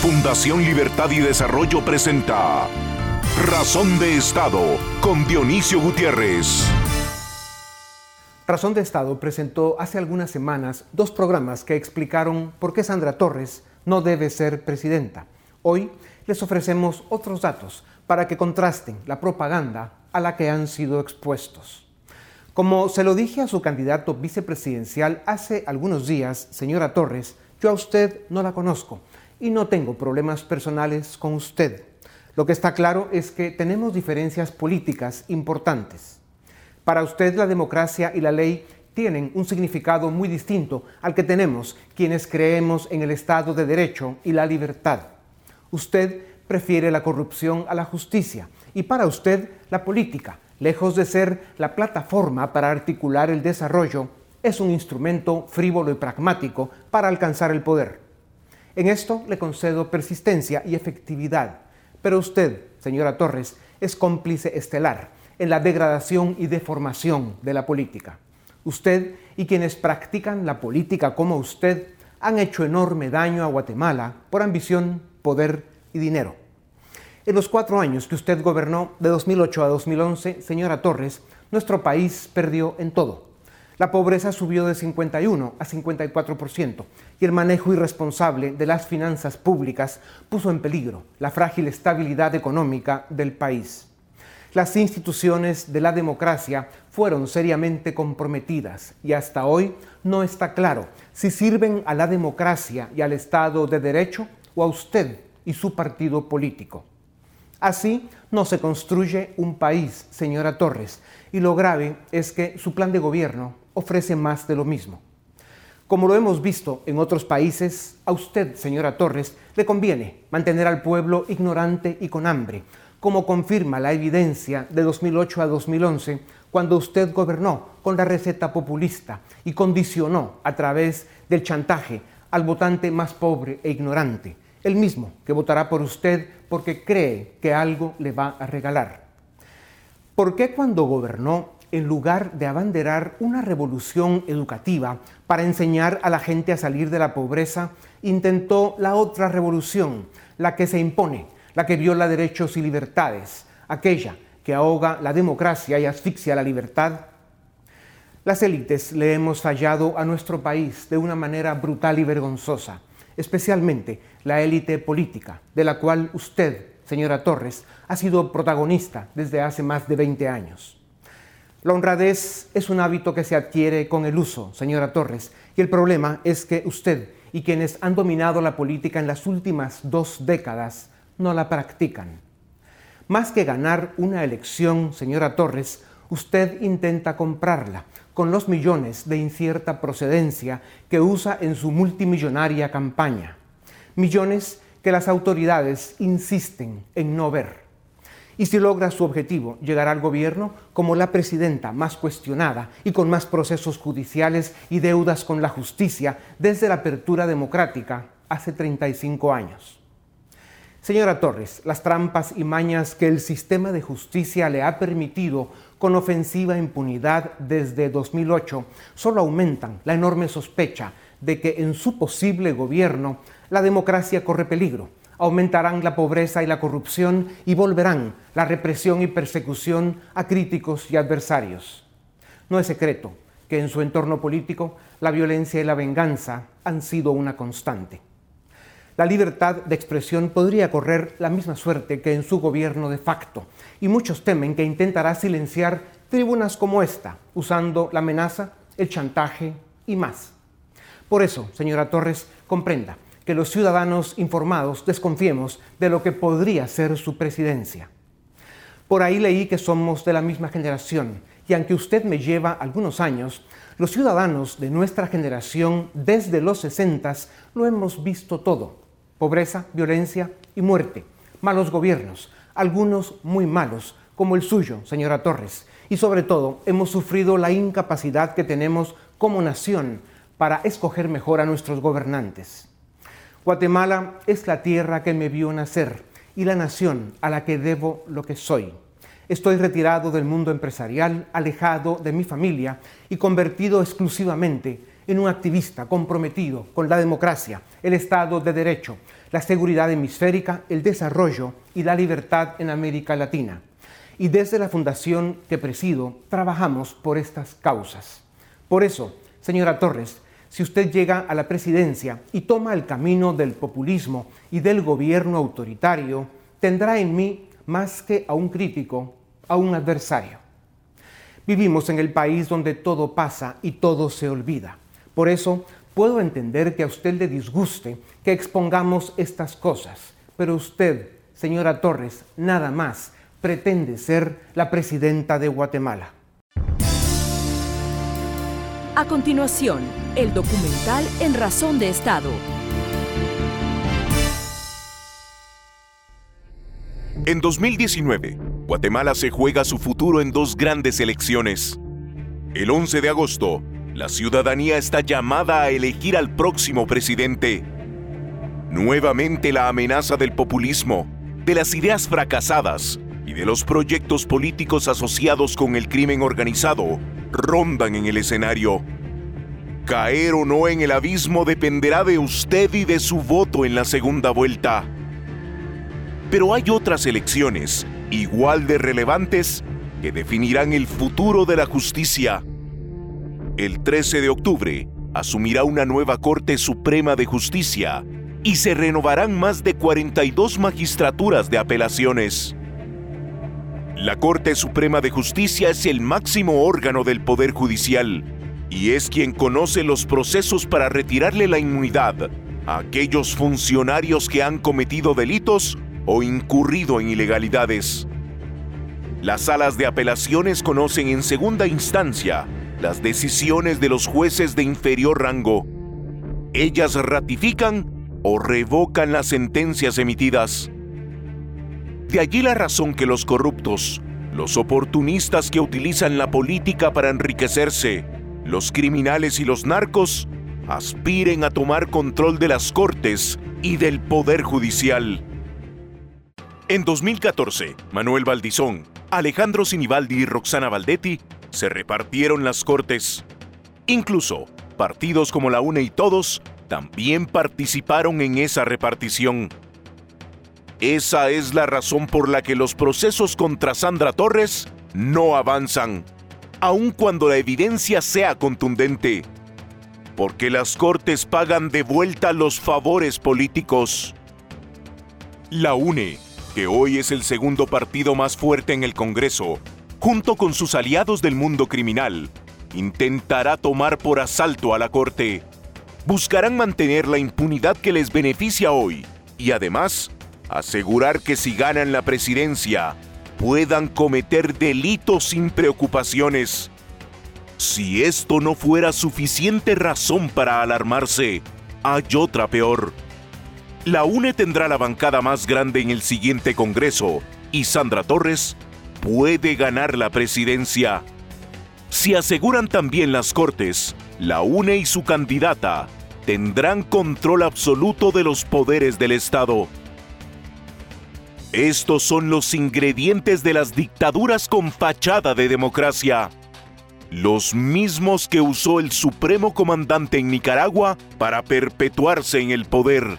Fundación Libertad y Desarrollo presenta Razón de Estado con Dionisio Gutiérrez. Razón de Estado presentó hace algunas semanas dos programas que explicaron por qué Sandra Torres no debe ser presidenta. Hoy les ofrecemos otros datos para que contrasten la propaganda a la que han sido expuestos. Como se lo dije a su candidato vicepresidencial hace algunos días, señora Torres, yo a usted no la conozco y no tengo problemas personales con usted. Lo que está claro es que tenemos diferencias políticas importantes. Para usted la democracia y la ley tienen un significado muy distinto al que tenemos quienes creemos en el Estado de Derecho y la libertad. Usted prefiere la corrupción a la justicia y para usted la política, lejos de ser la plataforma para articular el desarrollo, es un instrumento frívolo y pragmático para alcanzar el poder. En esto le concedo persistencia y efectividad, pero usted, señora Torres, es cómplice estelar en la degradación y deformación de la política. Usted y quienes practican la política como usted han hecho enorme daño a Guatemala por ambición, poder y dinero. En los cuatro años que usted gobernó, de 2008 a 2011, señora Torres, nuestro país perdió en todo la pobreza subió de 51 a 54% y el manejo irresponsable de las finanzas públicas puso en peligro la frágil estabilidad económica del país. Las instituciones de la democracia fueron seriamente comprometidas y hasta hoy no está claro si sirven a la democracia y al Estado de Derecho o a usted y su partido político. Así no se construye un país, señora Torres, y lo grave es que su plan de gobierno ofrece más de lo mismo. Como lo hemos visto en otros países, a usted, señora Torres, le conviene mantener al pueblo ignorante y con hambre, como confirma la evidencia de 2008 a 2011, cuando usted gobernó con la receta populista y condicionó a través del chantaje al votante más pobre e ignorante, el mismo que votará por usted porque cree que algo le va a regalar. ¿Por qué cuando gobernó en lugar de abanderar una revolución educativa para enseñar a la gente a salir de la pobreza, intentó la otra revolución, la que se impone, la que viola derechos y libertades, aquella que ahoga la democracia y asfixia la libertad. Las élites le hemos fallado a nuestro país de una manera brutal y vergonzosa, especialmente la élite política, de la cual usted, señora Torres, ha sido protagonista desde hace más de 20 años. La honradez es un hábito que se adquiere con el uso, señora Torres, y el problema es que usted y quienes han dominado la política en las últimas dos décadas no la practican. Más que ganar una elección, señora Torres, usted intenta comprarla con los millones de incierta procedencia que usa en su multimillonaria campaña. Millones que las autoridades insisten en no ver y si logra su objetivo, llegará al gobierno como la presidenta más cuestionada y con más procesos judiciales y deudas con la justicia desde la apertura democrática hace 35 años. Señora Torres, las trampas y mañas que el sistema de justicia le ha permitido con ofensiva impunidad desde 2008 solo aumentan la enorme sospecha de que en su posible gobierno la democracia corre peligro aumentarán la pobreza y la corrupción y volverán la represión y persecución a críticos y adversarios. No es secreto que en su entorno político la violencia y la venganza han sido una constante. La libertad de expresión podría correr la misma suerte que en su gobierno de facto, y muchos temen que intentará silenciar tribunas como esta, usando la amenaza, el chantaje y más. Por eso, señora Torres, comprenda, que los ciudadanos informados desconfiemos de lo que podría ser su presidencia. Por ahí leí que somos de la misma generación y aunque usted me lleva algunos años, los ciudadanos de nuestra generación desde los 60 lo hemos visto todo. Pobreza, violencia y muerte, malos gobiernos, algunos muy malos, como el suyo, señora Torres, y sobre todo hemos sufrido la incapacidad que tenemos como nación para escoger mejor a nuestros gobernantes. Guatemala es la tierra que me vio nacer y la nación a la que debo lo que soy. Estoy retirado del mundo empresarial, alejado de mi familia y convertido exclusivamente en un activista comprometido con la democracia, el Estado de Derecho, la seguridad hemisférica, el desarrollo y la libertad en América Latina. Y desde la fundación que presido, trabajamos por estas causas. Por eso, señora Torres, si usted llega a la presidencia y toma el camino del populismo y del gobierno autoritario, tendrá en mí más que a un crítico, a un adversario. Vivimos en el país donde todo pasa y todo se olvida. Por eso puedo entender que a usted le disguste que expongamos estas cosas, pero usted, señora Torres, nada más pretende ser la presidenta de Guatemala. A continuación, el documental En Razón de Estado. En 2019, Guatemala se juega su futuro en dos grandes elecciones. El 11 de agosto, la ciudadanía está llamada a elegir al próximo presidente. Nuevamente la amenaza del populismo, de las ideas fracasadas y de los proyectos políticos asociados con el crimen organizado rondan en el escenario. Caer o no en el abismo dependerá de usted y de su voto en la segunda vuelta. Pero hay otras elecciones, igual de relevantes, que definirán el futuro de la justicia el 13 de octubre asumirá una nueva Corte Suprema de Justicia y se renovarán más de 42 magistraturas de apelaciones. La Corte Suprema de Justicia es el máximo órgano del Poder Judicial y es quien conoce los procesos para retirarle la inmunidad a aquellos funcionarios que han cometido delitos o incurrido en ilegalidades. Las salas de apelaciones conocen en segunda instancia las decisiones de los jueces de inferior rango. Ellas ratifican o revocan las sentencias emitidas. De allí la razón que los corruptos, los oportunistas que utilizan la política para enriquecerse, los criminales y los narcos, aspiren a tomar control de las cortes y del poder judicial. En 2014, Manuel Valdizón, Alejandro Sinibaldi y Roxana Valdetti se repartieron las cortes. Incluso partidos como la UNE y Todos también participaron en esa repartición. Esa es la razón por la que los procesos contra Sandra Torres no avanzan, aun cuando la evidencia sea contundente. Porque las cortes pagan de vuelta los favores políticos. La UNE, que hoy es el segundo partido más fuerte en el Congreso, junto con sus aliados del mundo criminal, intentará tomar por asalto a la Corte. Buscarán mantener la impunidad que les beneficia hoy y además asegurar que si ganan la presidencia puedan cometer delitos sin preocupaciones. Si esto no fuera suficiente razón para alarmarse, hay otra peor. La UNE tendrá la bancada más grande en el siguiente Congreso y Sandra Torres puede ganar la presidencia. Si aseguran también las Cortes, la UNE y su candidata tendrán control absoluto de los poderes del Estado. Estos son los ingredientes de las dictaduras con fachada de democracia. Los mismos que usó el supremo comandante en Nicaragua para perpetuarse en el poder.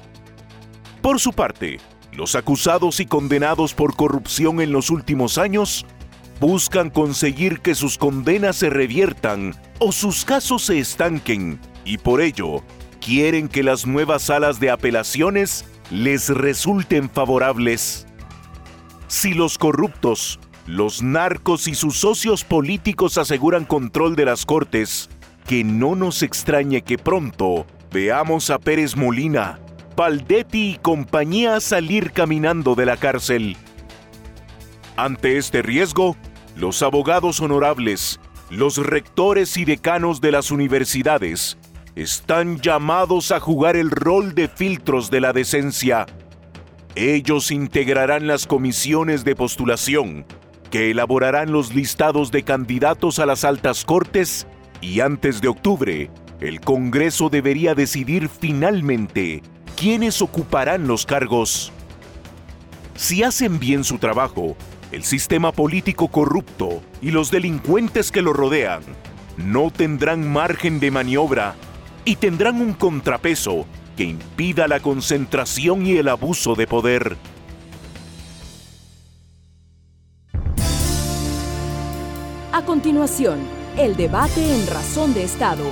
Por su parte, los acusados y condenados por corrupción en los últimos años buscan conseguir que sus condenas se reviertan o sus casos se estanquen y por ello quieren que las nuevas salas de apelaciones les resulten favorables. Si los corruptos, los narcos y sus socios políticos aseguran control de las cortes, que no nos extrañe que pronto veamos a Pérez Molina, Valdetti y compañía salir caminando de la cárcel. Ante este riesgo, los abogados honorables, los rectores y decanos de las universidades están llamados a jugar el rol de filtros de la decencia. Ellos integrarán las comisiones de postulación, que elaborarán los listados de candidatos a las altas cortes y antes de octubre, el Congreso debería decidir finalmente quiénes ocuparán los cargos. Si hacen bien su trabajo, el sistema político corrupto y los delincuentes que lo rodean no tendrán margen de maniobra y tendrán un contrapeso que impida la concentración y el abuso de poder. A continuación, el debate en Razón de Estado.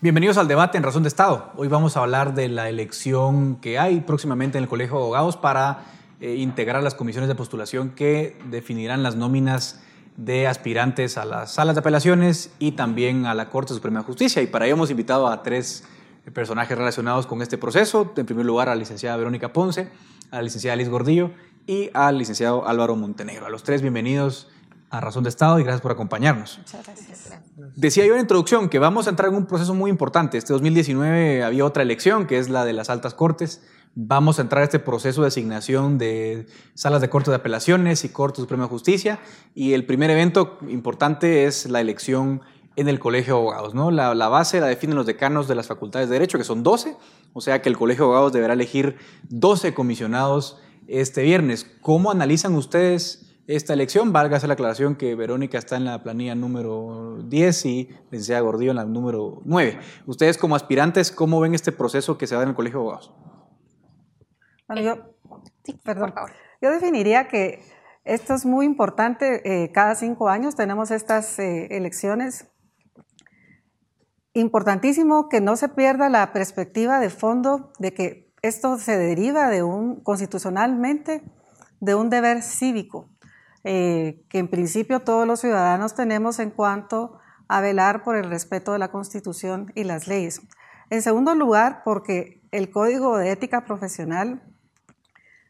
Bienvenidos al debate en Razón de Estado. Hoy vamos a hablar de la elección que hay próximamente en el Colegio de Abogados para eh, integrar las comisiones de postulación que definirán las nóminas de aspirantes a las salas de apelaciones y también a la Corte Suprema de Justicia. Y para ello hemos invitado a tres personajes relacionados con este proceso. En primer lugar, a la licenciada Verónica Ponce, a la licenciada Liz Gordillo y al licenciado Álvaro Montenegro. A los tres, bienvenidos a Razón de Estado y gracias por acompañarnos. Muchas gracias. Decía yo en la introducción que vamos a entrar en un proceso muy importante. Este 2019 había otra elección, que es la de las altas cortes. Vamos a entrar a este proceso de asignación de salas de corte de apelaciones y Corte Suprema de Justicia. Y el primer evento importante es la elección en el Colegio de Abogados. ¿no? La, base la definen los decanos de las facultades de Derecho, que son 12, o sea que el Colegio de Abogados deberá elegir 12 comisionados este viernes. ¿Cómo analizan ustedes esta elección. Válgase la aclaración que Verónica está en la planilla número 10 y licenciada Gordillo en la número 9. Ustedes como aspirantes, ¿cómo ven este proceso que se da en el Colegio de Abogados? Bueno, yo, sí, perdón. Yo definiría que esto es muy importante. Eh, cada cinco años tenemos estas eh, elecciones. Importantísimo que no se pierda la perspectiva de fondo de que esto se deriva de un constitucionalmente de un deber cívico. Eh, que en principio todos los ciudadanos tenemos en cuanto a velar por el respeto de la Constitución y las leyes. En segundo lugar, porque el Código de Ética Profesional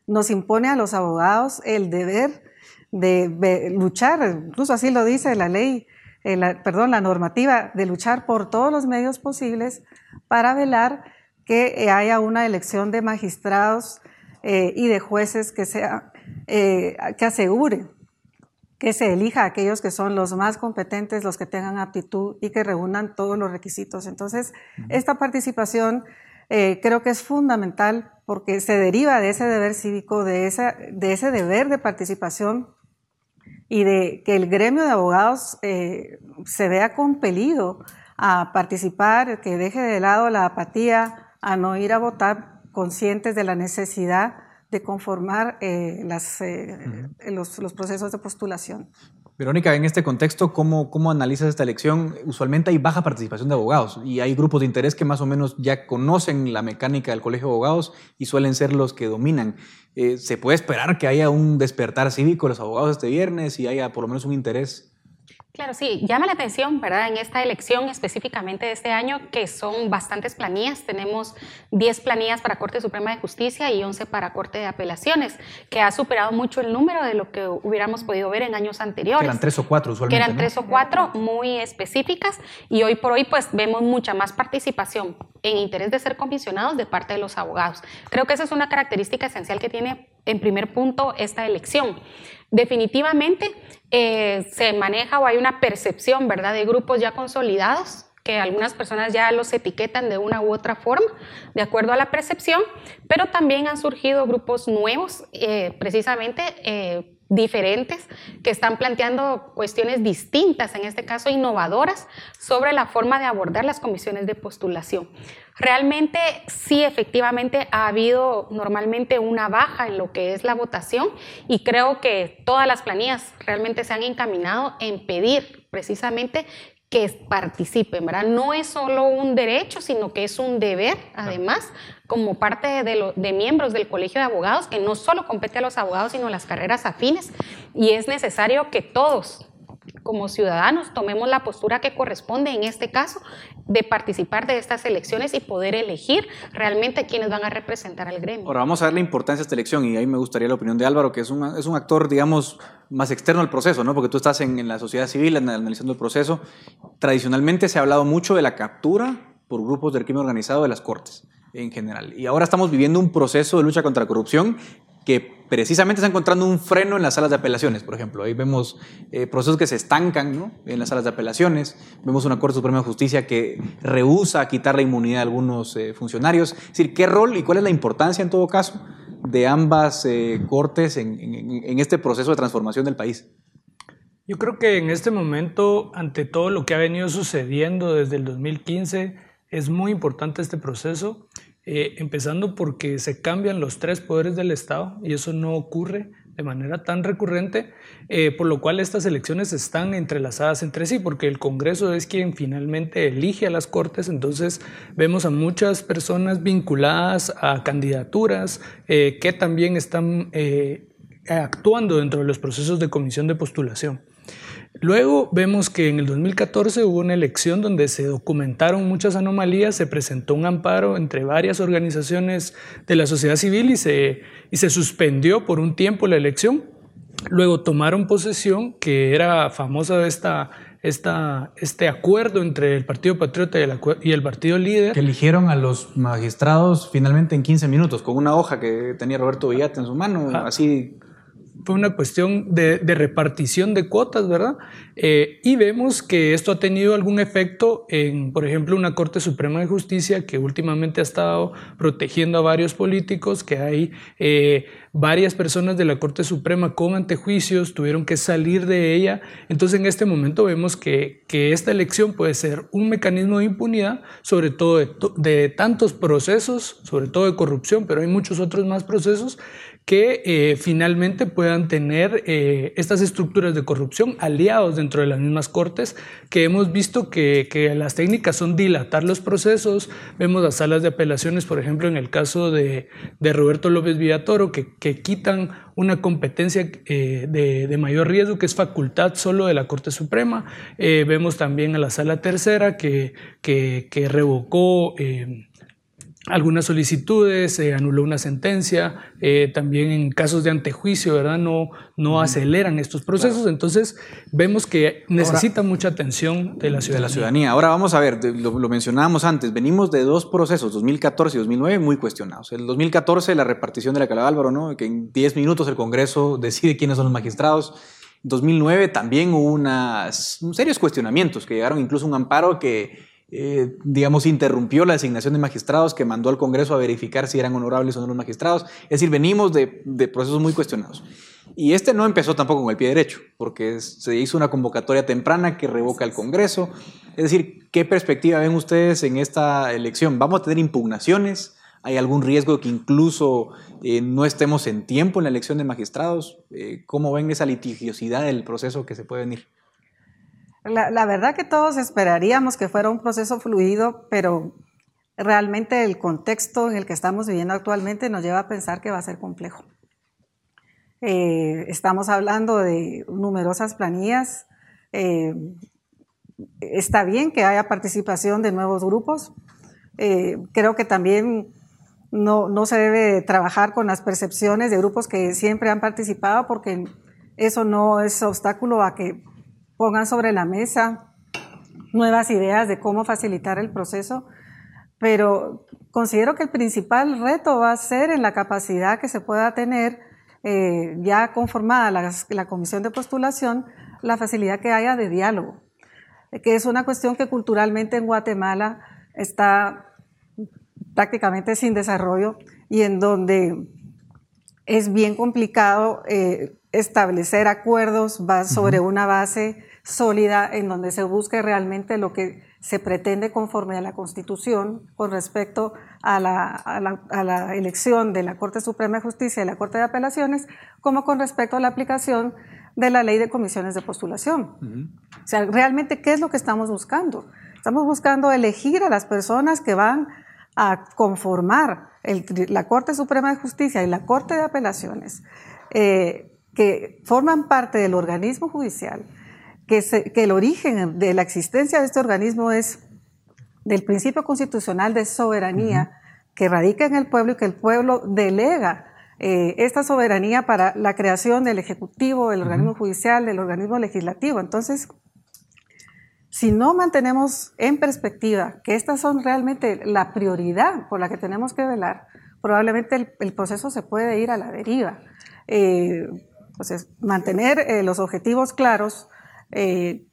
nos impone a los abogados el deber de, luchar, incluso así lo dice la ley, eh, perdón, la normativa, de luchar por todos los medios posibles para velar que haya una elección de magistrados eh, y de jueces que, sea, que asegure que se elija a aquellos que son los más competentes, los que tengan aptitud y que reúnan todos los requisitos. Entonces, esta participación eh, creo que es fundamental porque se deriva de ese deber cívico, de, esa, de ese deber de participación y de que el gremio de abogados eh, se vea compelido a participar, que deje de lado la apatía, a no ir a votar conscientes de la necesidad de conformar eh, las, eh, los, los, procesos de postulación. Verónica, en este contexto, ¿cómo, ¿cómo analizas esta elección? Usualmente hay baja participación de abogados y hay grupos de interés que más o menos ya conocen la mecánica del Colegio de Abogados y suelen ser los que dominan. Eh, ¿Se puede esperar que haya un despertar cívico de los abogados este viernes y haya por lo menos un interés Claro, sí, llama la atención, ¿verdad? En esta elección específicamente de este año, que son bastantes planillas. Tenemos 10 planillas para Corte Suprema de Justicia y 11 para Corte de Apelaciones, que ha superado mucho el número de lo que hubiéramos podido ver en años anteriores. Que eran tres o cuatro usualmente. Que eran tres o cuatro muy específicas y hoy por hoy pues vemos mucha más participación en interés de ser comisionados de parte de los abogados. Creo que esa es una característica esencial que tiene en primer punto esta elección. Definitivamente eh, se maneja o hay una percepción, ¿verdad?, de grupos ya consolidados que algunas personas ya los etiquetan de una u otra forma, de acuerdo a la percepción, pero también han surgido grupos nuevos, eh, precisamente eh, diferentes, que están planteando cuestiones distintas, en este caso innovadoras, sobre la forma de abordar las comisiones de postulación. Realmente sí, efectivamente ha habido normalmente una baja en lo que es la votación y creo que todas las planillas realmente se han encaminado en pedir precisamente que participen, ¿verdad? No es solo un derecho, sino que es un deber, además, como parte de, de, miembros del Colegio de Abogados, que no solo compete a los abogados, sino a las carreras afines, y es necesario que todos, como ciudadanos, tomemos la postura que corresponde en este caso de participar de estas elecciones y poder elegir realmente quiénes van a representar al gremio. Ahora vamos a darle importancia a esta elección y ahí me gustaría la opinión de Álvaro, que es un, es un actor, digamos, más externo al proceso, ¿no? porque tú estás en, en la sociedad civil analizando el proceso. Tradicionalmente se ha hablado mucho de la captura por grupos del crimen organizado de las cortes en general. Y ahora estamos viviendo un proceso de lucha contra la corrupción que precisamente está encontrando un freno en las salas de apelaciones, por ejemplo. Ahí vemos eh, procesos que se estancan en las salas de apelaciones, vemos una Corte Suprema de Justicia que rehúsa quitar la inmunidad a algunos eh, funcionarios. Es decir, ¿qué rol y cuál es la importancia en todo caso de ambas eh, cortes en, este proceso de transformación del país? Yo creo que en este momento, ante todo lo que ha venido sucediendo desde el 2015, es muy importante este proceso, eh, empezando porque se cambian los tres poderes del Estado y eso no ocurre de manera tan recurrente, eh, por lo cual estas elecciones están entrelazadas entre sí, porque el Congreso es quien finalmente elige a las Cortes, entonces vemos a muchas personas vinculadas a candidaturas eh, que también están actuando dentro de los procesos de comisión de postulación. Luego vemos que en el 2014 hubo una elección donde se documentaron muchas anomalías, se presentó un amparo entre varias organizaciones de la sociedad civil y se, y se suspendió por un tiempo la elección. Luego tomaron posesión, que era famosa esta, esta, este acuerdo entre el Partido Patriota y el, y el, Partido Líder. Que eligieron a los magistrados finalmente en 15 minutos, con una hoja que tenía Roberto Villate en su mano, así fue una cuestión de, repartición de cuotas, ¿verdad? Eh, y vemos que esto ha tenido algún efecto en, por ejemplo, una Corte Suprema de Justicia que últimamente ha estado protegiendo a varios políticos, que hay eh, varias personas de la Corte Suprema con antejuicios, tuvieron que salir de ella. Entonces, en este momento vemos que, esta elección puede ser un mecanismo de impunidad, sobre todo de tantos procesos, sobre todo de corrupción, pero hay muchos otros más procesos que eh, finalmente puedan tener eh, estas estructuras de corrupción aliados dentro de las mismas cortes, que hemos visto que, las técnicas son dilatar los procesos, vemos las salas de apelaciones, por ejemplo, en el caso de, Roberto López Villatoro, que, que quitan una competencia eh, de, mayor riesgo, que es facultad solo de la Corte Suprema, vemos también a la sala tercera que, que revocó algunas solicitudes, se anuló una sentencia, eh, también en casos de antejuicio, ¿verdad? No, no aceleran estos procesos, entonces vemos que necesita mucha atención de la ciudadanía. la ciudadanía. Ahora vamos a ver, lo, lo, mencionábamos antes, venimos de dos procesos, 2014 y 2009, muy cuestionados. El 2014, la repartición de la Cala Álvaro, ¿no? Que en 10 minutos el Congreso decide quiénes son los magistrados. 2009 también hubo unas, serios cuestionamientos que llegaron incluso un amparo que eh, digamos, interrumpió la designación de magistrados, que mandó al Congreso a verificar si eran honorables o no los magistrados. Es decir, venimos de, procesos muy cuestionados. Y este no empezó tampoco con el pie derecho, porque se hizo una convocatoria temprana que revoca el Congreso. Es decir, ¿qué perspectiva ven ustedes en esta elección? ¿Vamos a tener impugnaciones? ¿Hay algún riesgo de que incluso eh, no estemos en tiempo en la elección de magistrados? Eh, ¿Cómo ven esa litigiosidad del proceso que se puede venir? La, verdad que todos esperaríamos que fuera un proceso fluido, pero realmente el contexto en el que estamos viviendo actualmente nos lleva a pensar que va a ser complejo. Eh, estamos hablando de numerosas planillas. Eh, está bien que haya participación de nuevos grupos. Eh, creo que también no, no, se debe trabajar con las percepciones de grupos que siempre han participado porque eso no es obstáculo a que pongan sobre la mesa nuevas ideas de cómo facilitar el proceso, pero considero que el principal reto va a ser en la capacidad que se pueda tener eh, ya conformada la, comisión de postulación, la facilidad que haya de diálogo, que es una cuestión que culturalmente en Guatemala está prácticamente sin desarrollo y en donde es bien complicado eh, establecer acuerdos sobre una base sólida en donde se busque realmente lo que se pretende conforme a la Constitución con respecto a la, elección de la Corte Suprema de Justicia y la Corte de Apelaciones, como con respecto a la aplicación de la ley de comisiones de postulación. O sea, realmente, ¿qué es lo que estamos buscando? Estamos buscando elegir a las personas que van a conformar la Corte Suprema de Justicia y la Corte de Apelaciones, eh, que forman parte del organismo judicial, que, el origen de la existencia de este organismo es del principio constitucional de soberanía que radica en el pueblo y que el pueblo delega eh, esta soberanía para la creación del Ejecutivo, del organismo judicial, del organismo legislativo. Entonces, si no mantenemos en perspectiva que estas son realmente la prioridad por la que tenemos que velar, probablemente el, proceso se puede ir a la deriva. Eh, entonces, mantener eh, los objetivos claros, eh,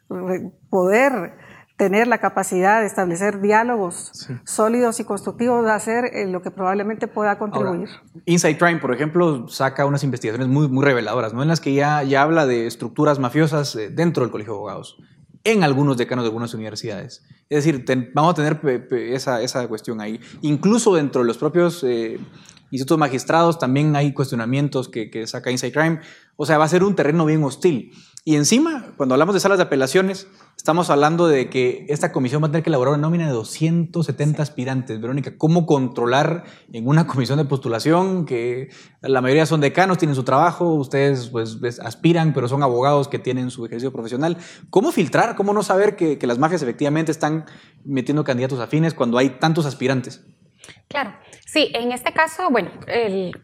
poder tener la capacidad de establecer diálogos sólidos y constructivos va a ser lo que probablemente pueda contribuir. Inside Crime, por ejemplo, saca unas investigaciones muy, muy reveladoras, ¿no? en las que ya, ya habla de estructuras mafiosas eh, dentro del Colegio de Abogados, en algunos decanos de algunas universidades. Es decir, vamos a tener esa, esa, cuestión ahí. Incluso dentro de los propios eh, institutos magistrados también hay cuestionamientos que, que saca Inside Crime. O sea, va a ser un terreno bien hostil. Y encima, cuando hablamos de salas de apelaciones, estamos hablando de que esta comisión va a tener que elaborar una nómina de 270 aspirantes. Verónica, ¿cómo controlar en una comisión de postulación que la mayoría son decanos, tienen su trabajo, ustedes pues aspiran, pero son abogados que tienen su ejercicio profesional? ¿Cómo filtrar? ¿Cómo no saber que, que las mafias efectivamente están metiendo candidatos afines cuando hay tantos aspirantes? Claro, sí, en este caso, bueno,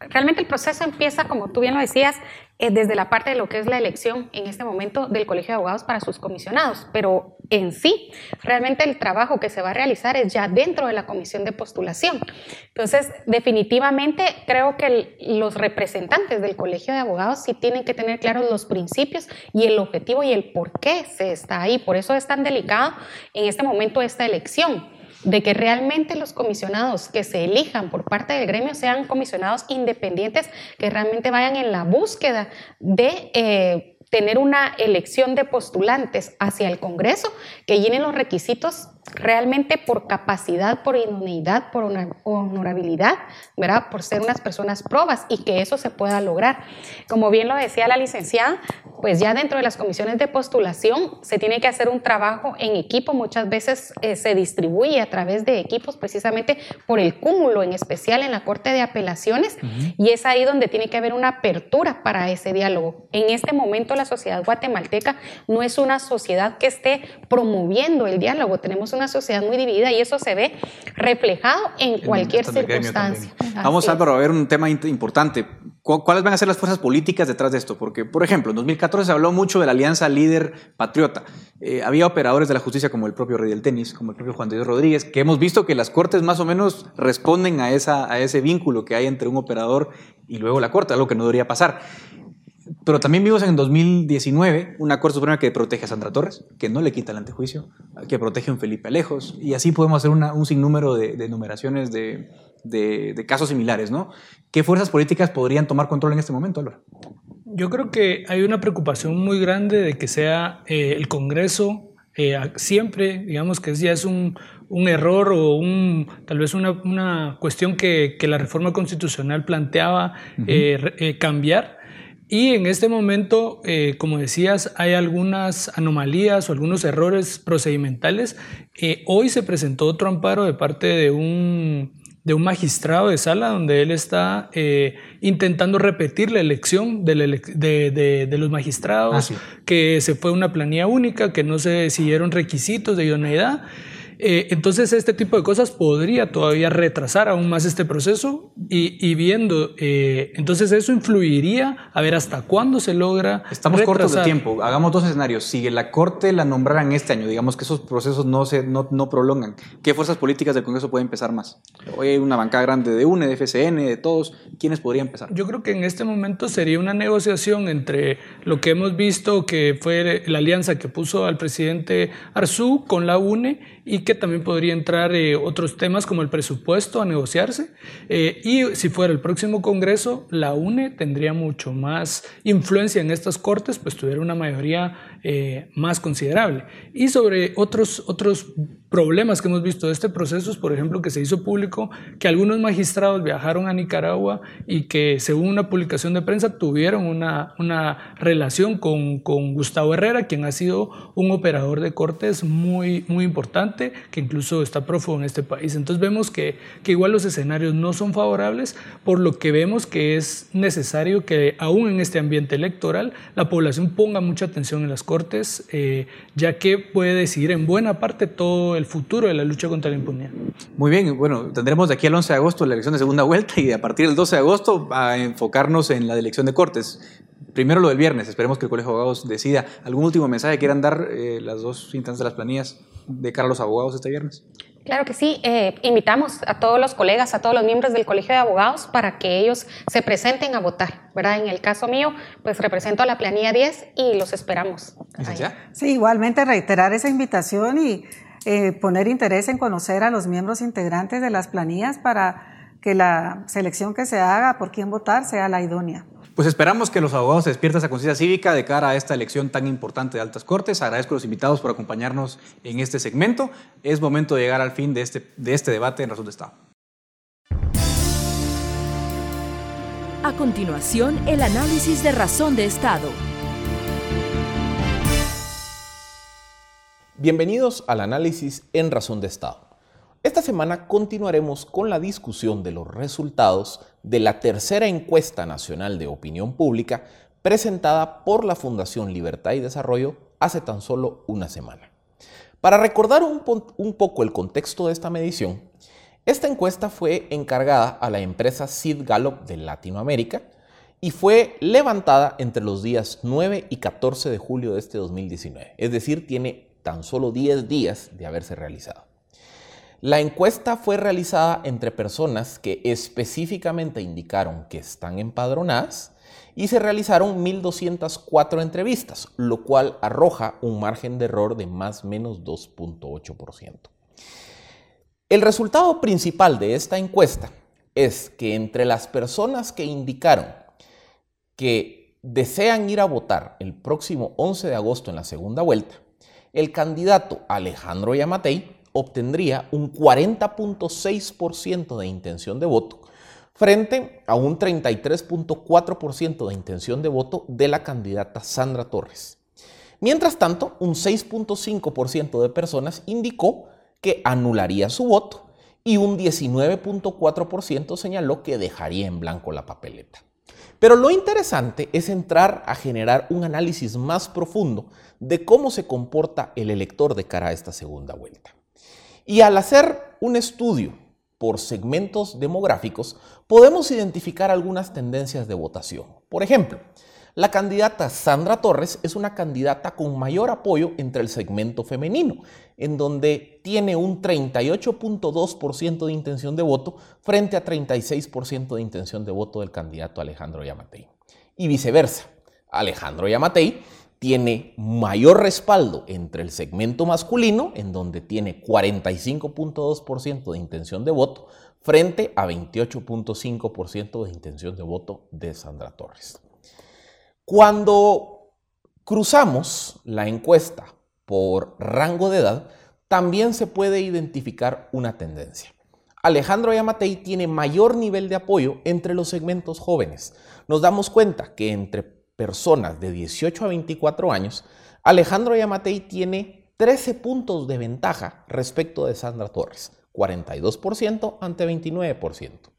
realmente el proceso empieza, como tú bien lo decías, eh, desde la parte de lo que es la elección en este momento del Colegio de Abogados para sus comisionados, pero en sí, realmente el trabajo que se va a realizar es ya dentro de la comisión de postulación. Entonces, definitivamente creo que los representantes del Colegio de Abogados sí tienen que tener claros los principios y el objetivo y el por qué se está ahí. Por eso es tan delicado en este momento esta elección de que realmente los comisionados que se elijan por parte del gremio sean comisionados independientes que realmente vayan en la búsqueda de eh, tener una elección de postulantes hacia el Congreso que llenen los requisitos realmente por capacidad, por idoneidad, por honorabilidad, ¿verdad? Por ser unas personas probas y que eso se pueda lograr. Como bien lo decía la licenciada, pues ya dentro de las comisiones de postulación se tiene que hacer un trabajo en equipo, muchas veces eh, se distribuye a través de equipos precisamente por el cúmulo, en especial en la Corte de Apelaciones, y es ahí donde tiene que haber una apertura para ese diálogo. En este momento la sociedad guatemalteca no es una sociedad que esté promoviendo el diálogo, tenemos una sociedad muy dividida y eso se ve reflejado en cualquier circunstancia. Vamos, Álvaro, a ver un tema importante. ¿Cuáles van a ser las fuerzas políticas detrás de esto? Porque, por ejemplo, en 2014 se habló mucho de la alianza líder patriota. Eh, había operadores de la justicia como el propio Rey del Tenis, como el propio Juan de Dios Rodríguez, que hemos visto que las cortes más o menos responden a, esa, a ese vínculo que hay entre un operador y luego la corte, algo que no debería pasar. Pero también vimos en 2019 una Corte Suprema que protege a Sandra Torres, que no le quita el antejuicio, que protege a un Felipe Alejos, y así podemos hacer un sinnúmero de, de numeraciones de, de, casos similares, ¿no? ¿Qué fuerzas políticas podrían tomar control en este momento, Álvaro? Yo creo que hay una preocupación muy grande de que sea eh, el Congreso eh, siempre, digamos que ya es un, un error o un, tal vez una, una cuestión que, que, la reforma constitucional planteaba eh, cambiar y en este momento, eh, como decías, hay algunas anomalías o algunos errores procedimentales. Eh, hoy se presentó otro amparo de parte de un, de un magistrado de sala donde él está eh, intentando repetir la elección de, de, de, los magistrados, ah, que se fue una planilla única, que no se siguieron requisitos de idoneidad. Eh, entonces, este tipo de cosas podría todavía retrasar aún más este proceso y, viendo, eh, entonces eso influiría a ver hasta cuándo se logra. Estamos cortos de tiempo. Hagamos dos escenarios. Si la Corte la nombraran este año, digamos que esos procesos no se no, no prolongan, ¿qué fuerzas políticas del Congreso pueden empezar más? Hoy hay una bancada grande de UNE, de FCN, de todos. ¿Quiénes podrían empezar? Yo creo que en este momento sería una negociación entre lo que hemos visto que fue la alianza que puso al presidente Arzú con la UNE y que también podría entrar eh, otros temas como el presupuesto a negociarse. Eh, y si fuera el próximo Congreso, la UNE tendría mucho más influencia en estas cortes, pues tuviera una mayoría eh, más considerable. Y sobre otros, otros problemas que hemos visto de este proceso es, por ejemplo, que se hizo público que algunos magistrados viajaron a Nicaragua y que, según una publicación de prensa, tuvieron una, una relación con, con Gustavo Herrera, quien ha sido un operador de cortes muy, muy importante que incluso está prófugo en este país. Entonces vemos que, que igual los escenarios no son favorables, por lo que vemos que es necesario que aún en este ambiente electoral la población ponga mucha atención en las cortes, eh, ya que puede decidir en buena parte todo el futuro de la lucha contra la impunidad. Muy bien, bueno, tendremos de aquí al 11 de agosto la elección de segunda vuelta y a partir del 12 de agosto a enfocarnos en la elección de cortes. Primero lo del viernes, esperemos que el Colegio de Abogados decida. ¿Algún último mensaje quieran dar eh, las dos instancias de las planillas de cara a los abogados este viernes? Claro que sí. Eh, invitamos a todos los colegas, a todos los miembros del Colegio de Abogados para que ellos se presenten a votar, ¿verdad? En el caso mío, pues represento a la planilla 10 y los esperamos. Sí, igualmente reiterar esa invitación y eh, poner interés en conocer a los miembros integrantes de las planillas para que la selección que se haga por quién votar sea la idónea. Pues esperamos que los abogados despierten esa conciencia cívica de cara a esta elección tan importante de altas cortes. Agradezco a los invitados por acompañarnos en este segmento. Es momento de llegar al fin de este, de este debate en Razón de Estado. A continuación, el análisis de razón de Estado. Bienvenidos al análisis en razón de Estado. Esta semana continuaremos con la discusión de los resultados de la tercera encuesta nacional de opinión pública presentada por la Fundación Libertad y Desarrollo hace tan solo una semana. Para recordar un, poco el contexto de esta medición, esta encuesta fue encargada a la empresa Sid Gallup de Latinoamérica y fue levantada entre los días 9 y 14 de julio de este 2019, es decir, tiene tan solo 10 días de haberse realizado. La encuesta fue realizada entre personas que específicamente indicaron que están empadronadas y se realizaron 1.204 entrevistas, lo cual arroja un margen de error de más o menos 2.8%. El resultado principal de esta encuesta es que entre las personas que indicaron que desean ir a votar el próximo 11 de agosto en la segunda vuelta, el candidato Alejandro Yamatei obtendría un 40.6% de intención de voto frente a un 33.4% de intención de voto de la candidata Sandra Torres. Mientras tanto, un 6.5% de personas indicó que anularía su voto y un 19.4% señaló que dejaría en blanco la papeleta. Pero lo interesante es entrar a generar un análisis más profundo de cómo se comporta el elector de cara a esta segunda vuelta. Y al hacer un estudio por segmentos demográficos, podemos identificar algunas tendencias de votación. Por ejemplo, la candidata Sandra Torres es una candidata con mayor apoyo entre el segmento femenino, en donde tiene un 38.2% de intención de voto frente a 36% de intención de voto del candidato Alejandro Yamatei. Y viceversa, Alejandro Yamatei tiene mayor respaldo entre el segmento masculino, en donde tiene 45.2% de intención de voto, frente a 28.5% de intención de voto de Sandra Torres. Cuando cruzamos la encuesta por rango de edad, también se puede identificar una tendencia. Alejandro Yamatei tiene mayor nivel de apoyo entre los segmentos jóvenes. Nos damos cuenta que entre personas de 18 a 24 años, Alejandro Yamatei tiene 13 puntos de ventaja respecto de Sandra Torres, 42% ante 29%.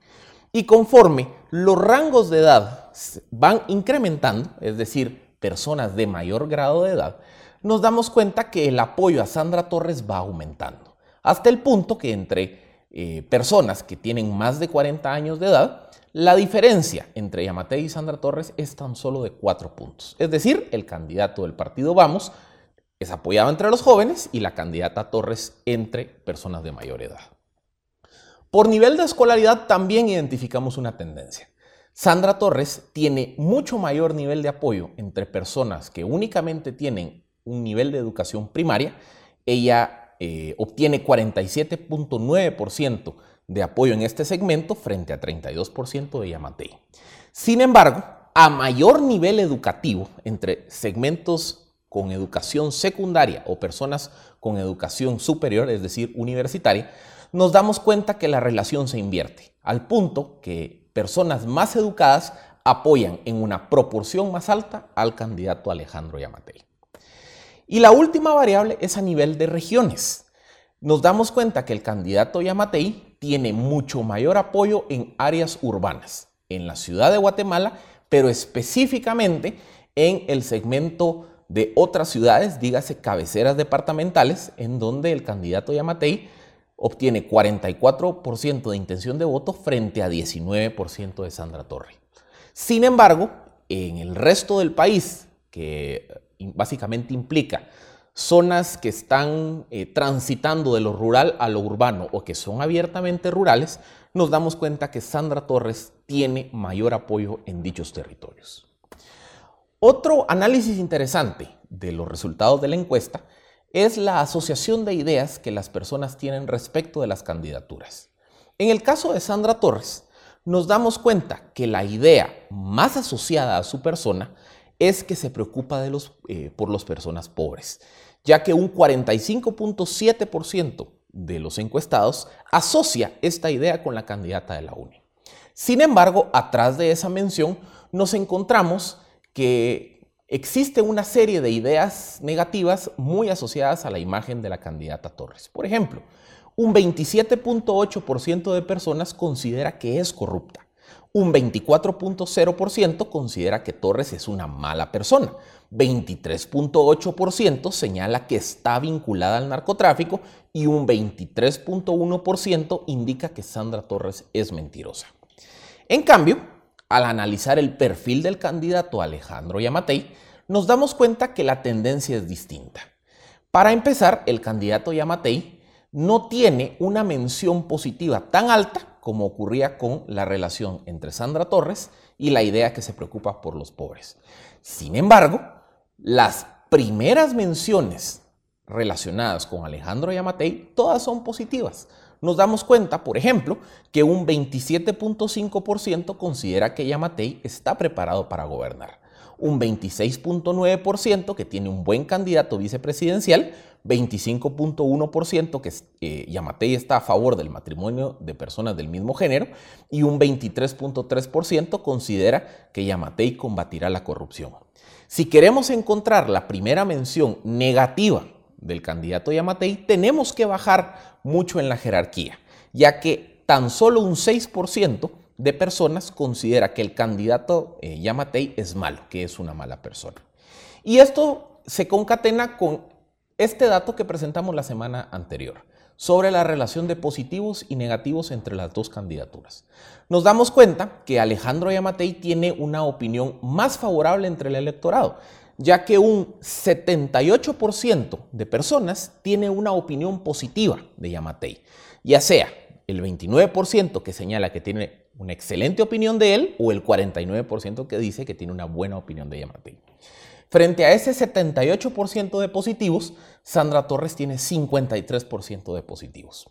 Y conforme los rangos de edad van incrementando, es decir, personas de mayor grado de edad, nos damos cuenta que el apoyo a Sandra Torres va aumentando, hasta el punto que entre eh, personas que tienen más de 40 años de edad, la diferencia entre Yamatei y Sandra Torres es tan solo de cuatro puntos. Es decir, el candidato del partido Vamos es apoyado entre los jóvenes y la candidata Torres entre personas de mayor edad. Por nivel de escolaridad también identificamos una tendencia. Sandra Torres tiene mucho mayor nivel de apoyo entre personas que únicamente tienen un nivel de educación primaria. Ella eh, obtiene 47.9% de apoyo en este segmento frente a 32% de Yamatei. Sin embargo, a mayor nivel educativo entre segmentos con educación secundaria o personas con educación superior, es decir, universitaria, nos damos cuenta que la relación se invierte, al punto que personas más educadas apoyan en una proporción más alta al candidato Alejandro Yamatei. Y la última variable es a nivel de regiones. Nos damos cuenta que el candidato Yamatei tiene mucho mayor apoyo en áreas urbanas, en la ciudad de Guatemala, pero específicamente en el segmento de otras ciudades, dígase cabeceras departamentales, en donde el candidato Yamatei obtiene 44% de intención de voto frente a 19% de Sandra Torre. Sin embargo, en el resto del país, que básicamente implica zonas que están eh, transitando de lo rural a lo urbano o que son abiertamente rurales, nos damos cuenta que Sandra Torres tiene mayor apoyo en dichos territorios. Otro análisis interesante de los resultados de la encuesta es la asociación de ideas que las personas tienen respecto de las candidaturas. En el caso de Sandra Torres, nos damos cuenta que la idea más asociada a su persona es que se preocupa eh, por las personas pobres, ya que un 45.7% de los encuestados asocia esta idea con la candidata de la UNI. Sin embargo, atrás de esa mención nos encontramos que existe una serie de ideas negativas muy asociadas a la imagen de la candidata Torres. Por ejemplo, un 27.8% de personas considera que es corrupta. Un 24.0% considera que Torres es una mala persona. 23.8% señala que está vinculada al narcotráfico y un 23.1% indica que Sandra Torres es mentirosa. En cambio, al analizar el perfil del candidato Alejandro Yamatei, nos damos cuenta que la tendencia es distinta. Para empezar, el candidato Yamatei no tiene una mención positiva tan alta como ocurría con la relación entre Sandra Torres y la idea que se preocupa por los pobres. Sin embargo, las primeras menciones relacionadas con Alejandro Yamatei, todas son positivas. Nos damos cuenta, por ejemplo, que un 27.5% considera que Yamatei está preparado para gobernar un 26.9% que tiene un buen candidato vicepresidencial, 25.1% que eh, Yamatei está a favor del matrimonio de personas del mismo género y un 23.3% considera que Yamatei combatirá la corrupción. Si queremos encontrar la primera mención negativa del candidato Yamatei, tenemos que bajar mucho en la jerarquía, ya que tan solo un 6% de personas considera que el candidato eh, Yamatei es malo, que es una mala persona. Y esto se concatena con este dato que presentamos la semana anterior sobre la relación de positivos y negativos entre las dos candidaturas. Nos damos cuenta que Alejandro Yamatei tiene una opinión más favorable entre el electorado, ya que un 78% de personas tiene una opinión positiva de Yamatei, ya sea el 29% que señala que tiene una excelente opinión de él o el 49% que dice que tiene una buena opinión de Yamatei. Frente a ese 78% de positivos, Sandra Torres tiene 53% de positivos.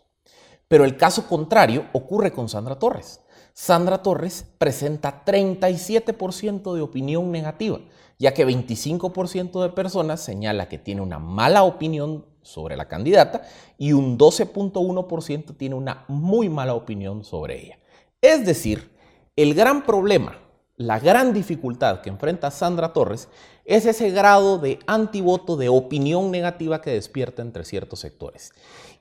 Pero el caso contrario ocurre con Sandra Torres. Sandra Torres presenta 37% de opinión negativa, ya que 25% de personas señala que tiene una mala opinión sobre la candidata y un 12.1% tiene una muy mala opinión sobre ella. Es decir, el gran problema, la gran dificultad que enfrenta Sandra Torres es ese grado de antivoto, de opinión negativa que despierta entre ciertos sectores.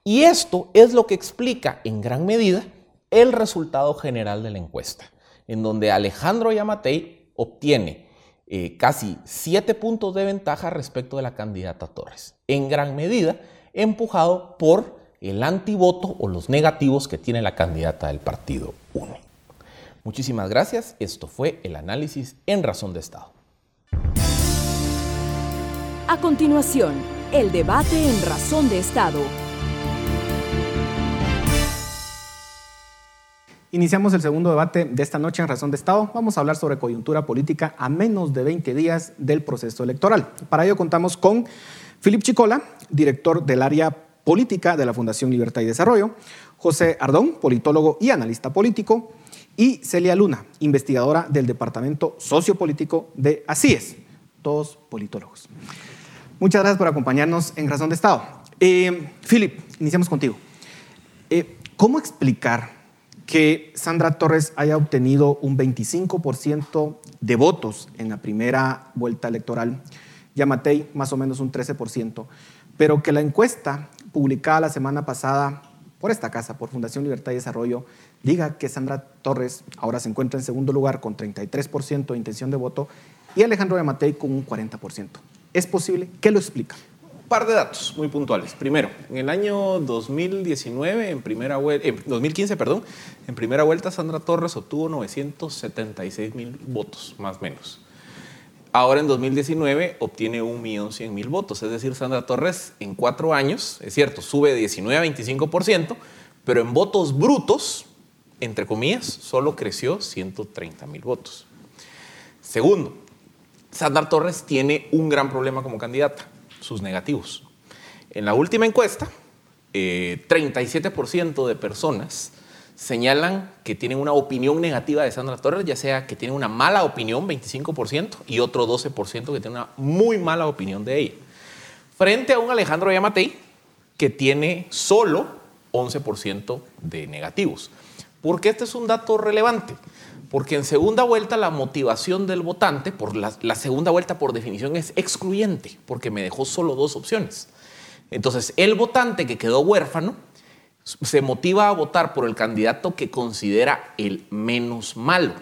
Y esto es lo que explica en gran medida el resultado general de la encuesta, en donde Alejandro Yamatei obtiene eh, casi 7 puntos de ventaja respecto de la candidata Torres, en gran medida empujado por el antivoto o los negativos que tiene la candidata del partido UNE. Muchísimas gracias. Esto fue el análisis en Razón de Estado. A continuación, el debate en Razón de Estado. Iniciamos el segundo debate de esta noche en Razón de Estado. Vamos a hablar sobre coyuntura política a menos de 20 días del proceso electoral. Para ello contamos con Filip Chicola, director del área política de la Fundación Libertad y Desarrollo, José Ardón, politólogo y analista político, y Celia Luna, investigadora del Departamento Sociopolítico de ACIES, todos politólogos. Muchas gracias por acompañarnos en Razón de Estado. Eh, Philip, iniciamos contigo. Eh, ¿Cómo explicar que Sandra Torres haya obtenido un 25% de votos en la primera vuelta electoral, Yamatei más o menos un 13%, pero que la encuesta publicada la semana pasada por esta casa, por Fundación Libertad y Desarrollo, diga que Sandra Torres ahora se encuentra en segundo lugar con 33% de intención de voto y Alejandro Yamatei con un 40%. ¿Es posible? ¿Qué lo explica? Par de datos muy puntuales. Primero, en el año 2019, en primera vuelta, 2015, perdón, en primera vuelta Sandra Torres obtuvo 976 mil votos, más o menos. Ahora en 2019 obtiene 1.100.000 votos, es decir, Sandra Torres en cuatro años, es cierto, sube de 19 a 25%, pero en votos brutos, entre comillas, solo creció 130.000 votos. Segundo, Sandra Torres tiene un gran problema como candidata, sus negativos. En la última encuesta, 37% eh, de personas señalan que tienen una opinión negativa de Sandra Torres, ya sea que tienen una mala opinión, 25%, y otro 12% que tiene una muy mala opinión de ella. Frente a un Alejandro Yamatei que tiene solo 11% de negativos. ¿Por qué este es un dato relevante? Porque en segunda vuelta la motivación del votante, por la, segunda vuelta por definición es excluyente, porque me dejó solo dos opciones. Entonces, el votante que quedó huérfano se motiva a votar por el candidato que considera el menos malo.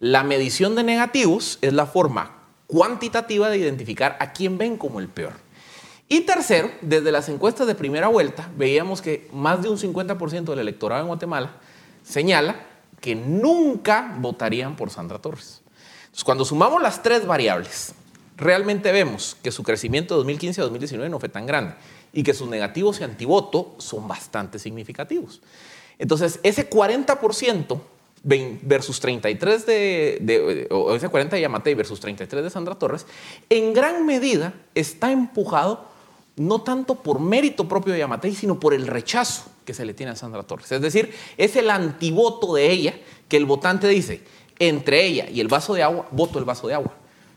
La medición de negativos es la forma cuantitativa de identificar a quién ven como el peor. Y tercero, desde las encuestas de primera vuelta, veíamos que más de un 50% del electorado en Guatemala señala que nunca votarían por Sandra Torres. Entonces, cuando sumamos las tres variables, realmente vemos que su crecimiento de 2015 a 2019 no fue tan grande y que sus negativos y antivoto son bastante significativos. Entonces, ese 40% versus 33 de, o ese 40 de Yamatei versus 33 de Sandra Torres, en gran medida está empujado no tanto por mérito propio de Yamatei, sino por el rechazo que se le tiene a Sandra Torres. Es decir, es el antivoto de ella que el votante dice, entre ella y el vaso de agua, voto el vaso de agua.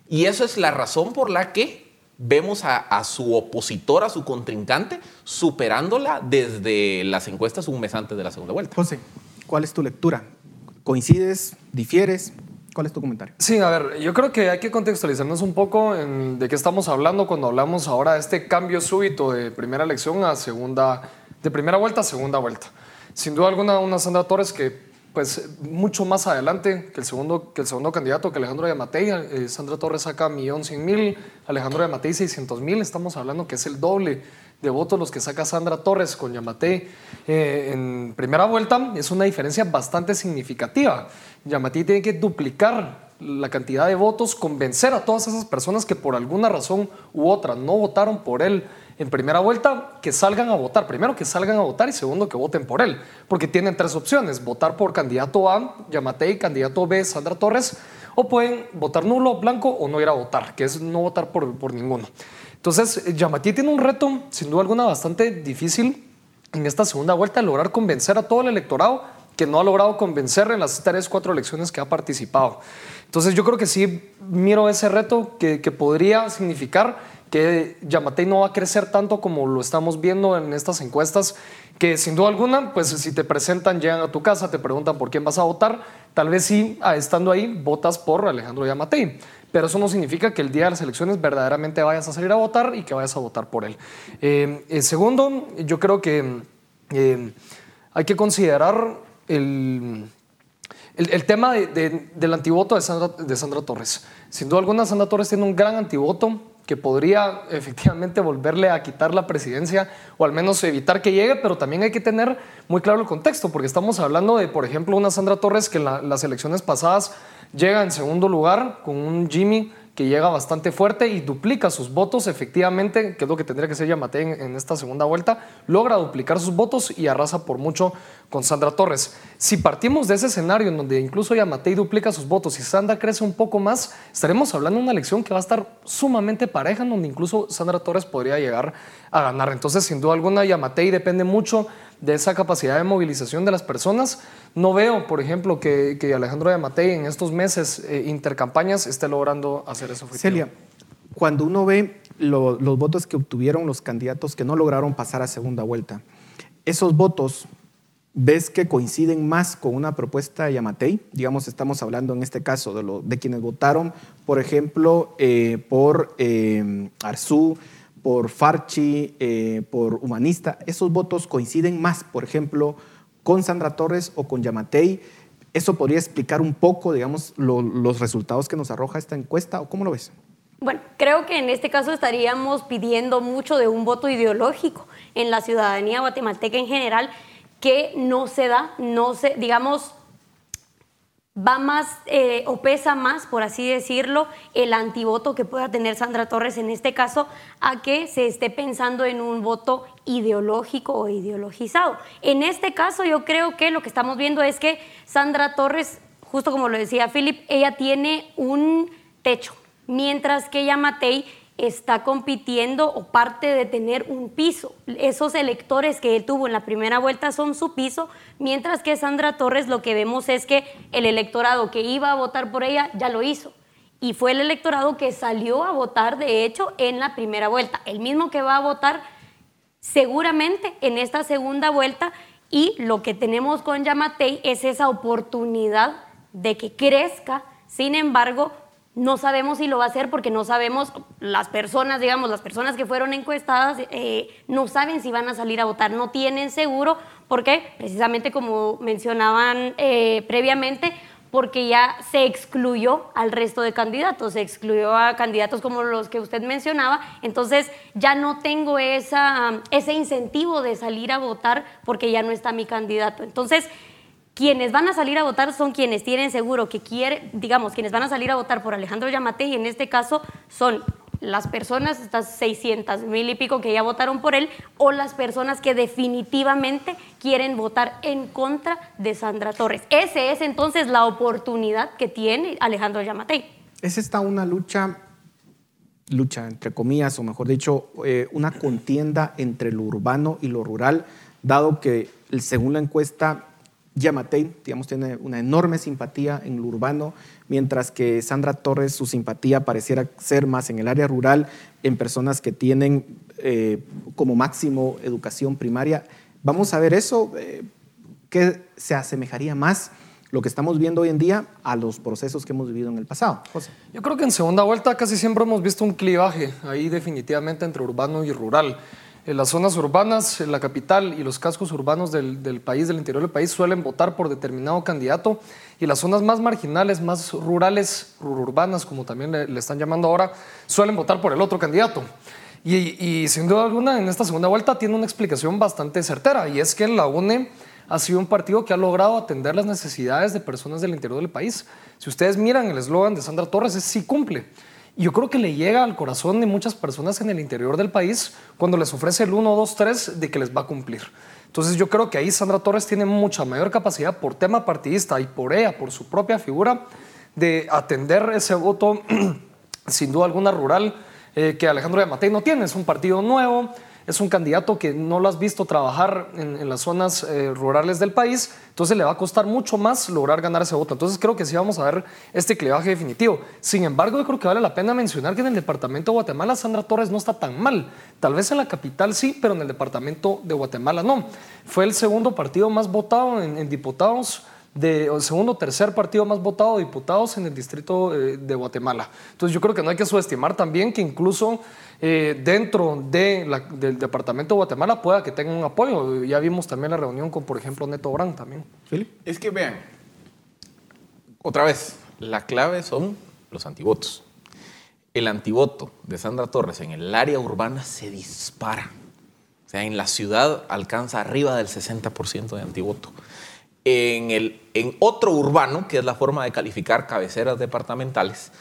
Y eso es la razón por la que vemos a, su opositor, a su contrincante, superándola desde las encuestas un mes antes de la segunda vuelta. José, ¿cuál es tu lectura? ¿Coincides? ¿Difieres? ¿Cuál es tu comentario? Sí, a ver, yo creo que hay que contextualizarnos un poco de qué estamos hablando cuando hablamos ahora de este cambio súbito de primera elección a segunda, de primera vuelta a segunda vuelta. Sin duda alguna, una Sandra Torres que pues mucho más adelante que el segundo, que el segundo candidato, que Alejandro Yamatei. Eh, Sandra Torres saca 1.100.000, Alejandro Yamatei 600.000. Estamos hablando que es el doble de votos los que saca Sandra Torres con Yamatei eh, en primera vuelta. Es una diferencia bastante significativa. Yamatei tiene que duplicar la cantidad de votos, convencer a todas esas personas que por alguna razón u otra no votaron por él en primera vuelta, que salgan a votar. Primero, que salgan a votar y segundo, que voten por él. Porque tienen tres opciones. Votar por candidato A, Yamatei, candidato B, Sandra Torres, o pueden votar nulo, blanco o no ir a votar, que es no votar por, por ninguno. Entonces, Yamatei tiene un reto, sin duda alguna, bastante difícil en esta segunda vuelta, lograr convencer a todo el electorado que no ha logrado convencer en las tres, cuatro elecciones que ha participado. Entonces yo creo que sí miro ese reto que, que podría significar que Yamatei no va a crecer tanto como lo estamos viendo en estas encuestas, que sin duda alguna, pues si te presentan, llegan a tu casa, te preguntan por quién vas a votar, tal vez sí, ah, estando ahí, votas por Alejandro Yamatei. Pero eso no significa que el día de las elecciones verdaderamente vayas a salir a votar y que vayas a votar por él. Eh, segundo, yo creo que eh, hay que considerar el, el, tema del antivoto de Sandra, de Sandra Torres. Sin duda alguna, Sandra Torres tiene un gran antivoto que podría efectivamente volverle a quitar la presidencia o al menos evitar que llegue, pero también hay que tener muy claro el contexto, porque estamos hablando de, por ejemplo, una Sandra Torres que en las elecciones pasadas llega en segundo lugar con un Jimmy que llega bastante fuerte y duplica sus votos efectivamente, que es lo que tendría que ser Yamate en, en, esta segunda vuelta, logra duplicar sus votos y arrasa por mucho con Sandra Torres. Si partimos de ese escenario en donde incluso Yamatei duplica sus votos y Sandra crece un poco más, estaremos hablando de una elección que va a estar sumamente pareja, en donde incluso Sandra Torres podría llegar a ganar. Entonces, sin duda alguna, Yamatei depende mucho de esa capacidad de movilización de las personas. No veo, por ejemplo, que, que Alejandro Yamatei en estos meses eh, intercampañas esté logrando hacer eso. Celia, cuando uno ve los votos que obtuvieron los candidatos que no lograron pasar a segunda vuelta, esos votos ves que coinciden más con una propuesta de Yamatei. Digamos, estamos hablando en este caso de, lo, de quienes votaron, por ejemplo, eh, por eh, Arzú, por Farchi, eh, por Humanista, esos votos coinciden más, por ejemplo, con Sandra Torres o con Yamatei. ¿Eso podría explicar un poco, digamos, los resultados que nos arroja esta encuesta o cómo lo ves? Bueno, creo que en este caso estaríamos pidiendo mucho de un voto ideológico en la ciudadanía guatemalteca en general que no se da, no se, digamos, va más eh, o pesa más, por así decirlo, el antivoto que pueda tener Sandra Torres en este caso a que se esté pensando en un voto ideológico o ideologizado. En este caso yo creo que lo que estamos viendo es que Sandra Torres, justo como lo decía Philip, ella tiene un techo, mientras que Yamatei está compitiendo o parte de tener un piso. Esos electores que él tuvo en la primera vuelta son su piso, mientras que Sandra Torres lo que vemos es que el electorado que iba a votar por ella ya lo hizo. Y fue el electorado que salió a votar, de hecho, en la primera vuelta. El mismo que va a votar seguramente en esta segunda vuelta. Y lo que tenemos con Yamatei es esa oportunidad de que crezca. Sin embargo, no sabemos si lo va a hacer porque no sabemos, las personas, digamos, las personas que fueron encuestadas eh, no saben si van a salir a votar, no tienen seguro, porque precisamente como mencionaban eh, previamente, porque ya se excluyó al resto de candidatos, se excluyó a candidatos como los que usted mencionaba, entonces ya no tengo esa, ese incentivo de salir a votar porque ya no está mi candidato. Entonces, quienes van a salir a votar son quienes tienen seguro que quiere, digamos, quienes van a salir a votar por Alejandro Yamate y en este caso son las personas, estas 600 mil y pico que ya votaron por él, o las personas que definitivamente quieren votar en contra de Sandra Torres. Esa es entonces la oportunidad que tiene Alejandro Yamatei. Es esta una lucha, lucha entre comillas, o mejor dicho, eh, una contienda entre lo urbano y lo rural, dado que según la encuesta Yamatei, digamos, tiene una enorme simpatía en lo urbano, mientras que Sandra Torres, su simpatía pareciera ser más en el área rural, en personas que tienen eh, como máximo educación primaria. Vamos a ver eso, eh, ¿qué se asemejaría más lo que estamos viendo hoy en día a los procesos que hemos vivido en el pasado. Yo creo que en segunda vuelta casi siempre hemos visto un clivaje ahí definitivamente entre urbano y rural. En las zonas urbanas, en la capital y los cascos urbanos del, país, del interior del país, suelen votar por determinado candidato y las zonas más marginales, más rurales, urbanas, como también le, están llamando ahora, suelen votar por el otro candidato. Y, sin duda alguna, en esta segunda vuelta tiene una explicación bastante certera y es que la UNE ha sido un partido que ha logrado atender las necesidades de personas del interior del país. Si ustedes miran el eslogan de Sandra Torres, es sí cumple yo creo que le llega al corazón de muchas personas en el interior del país cuando les ofrece el 1, 2, 3 de que les va a cumplir. Entonces yo creo que ahí Sandra Torres tiene mucha mayor capacidad por tema partidista y por ella, por su propia figura, de atender ese voto, sin duda alguna rural, eh, que Alejandro Yamatei no tiene. Es un partido nuevo, es un candidato que no lo has visto trabajar en, las zonas eh, rurales del país, entonces le va a costar mucho más lograr ganar ese voto. Entonces creo que sí vamos a ver este clivaje definitivo. Sin embargo, yo creo que vale la pena mencionar que en el departamento de Guatemala Sandra Torres no está tan mal. Tal vez en la capital sí, pero en el departamento de Guatemala no. Fue el segundo partido más votado en, diputados de el segundo o tercer partido más votado de diputados en el distrito eh, de Guatemala. Entonces yo creo que no hay que subestimar también que incluso eh, dentro de del departamento de Guatemala pueda que tengan un apoyo. Ya vimos también la reunión con, por ejemplo, Neto Brand también. Es que vean, otra vez, la clave son los antivotos. El antivoto de Sandra Torres en el área urbana se dispara. O sea, en la ciudad alcanza arriba del 60% de antivoto. En, el, en otro urbano, que es la forma de calificar cabeceras departamentales,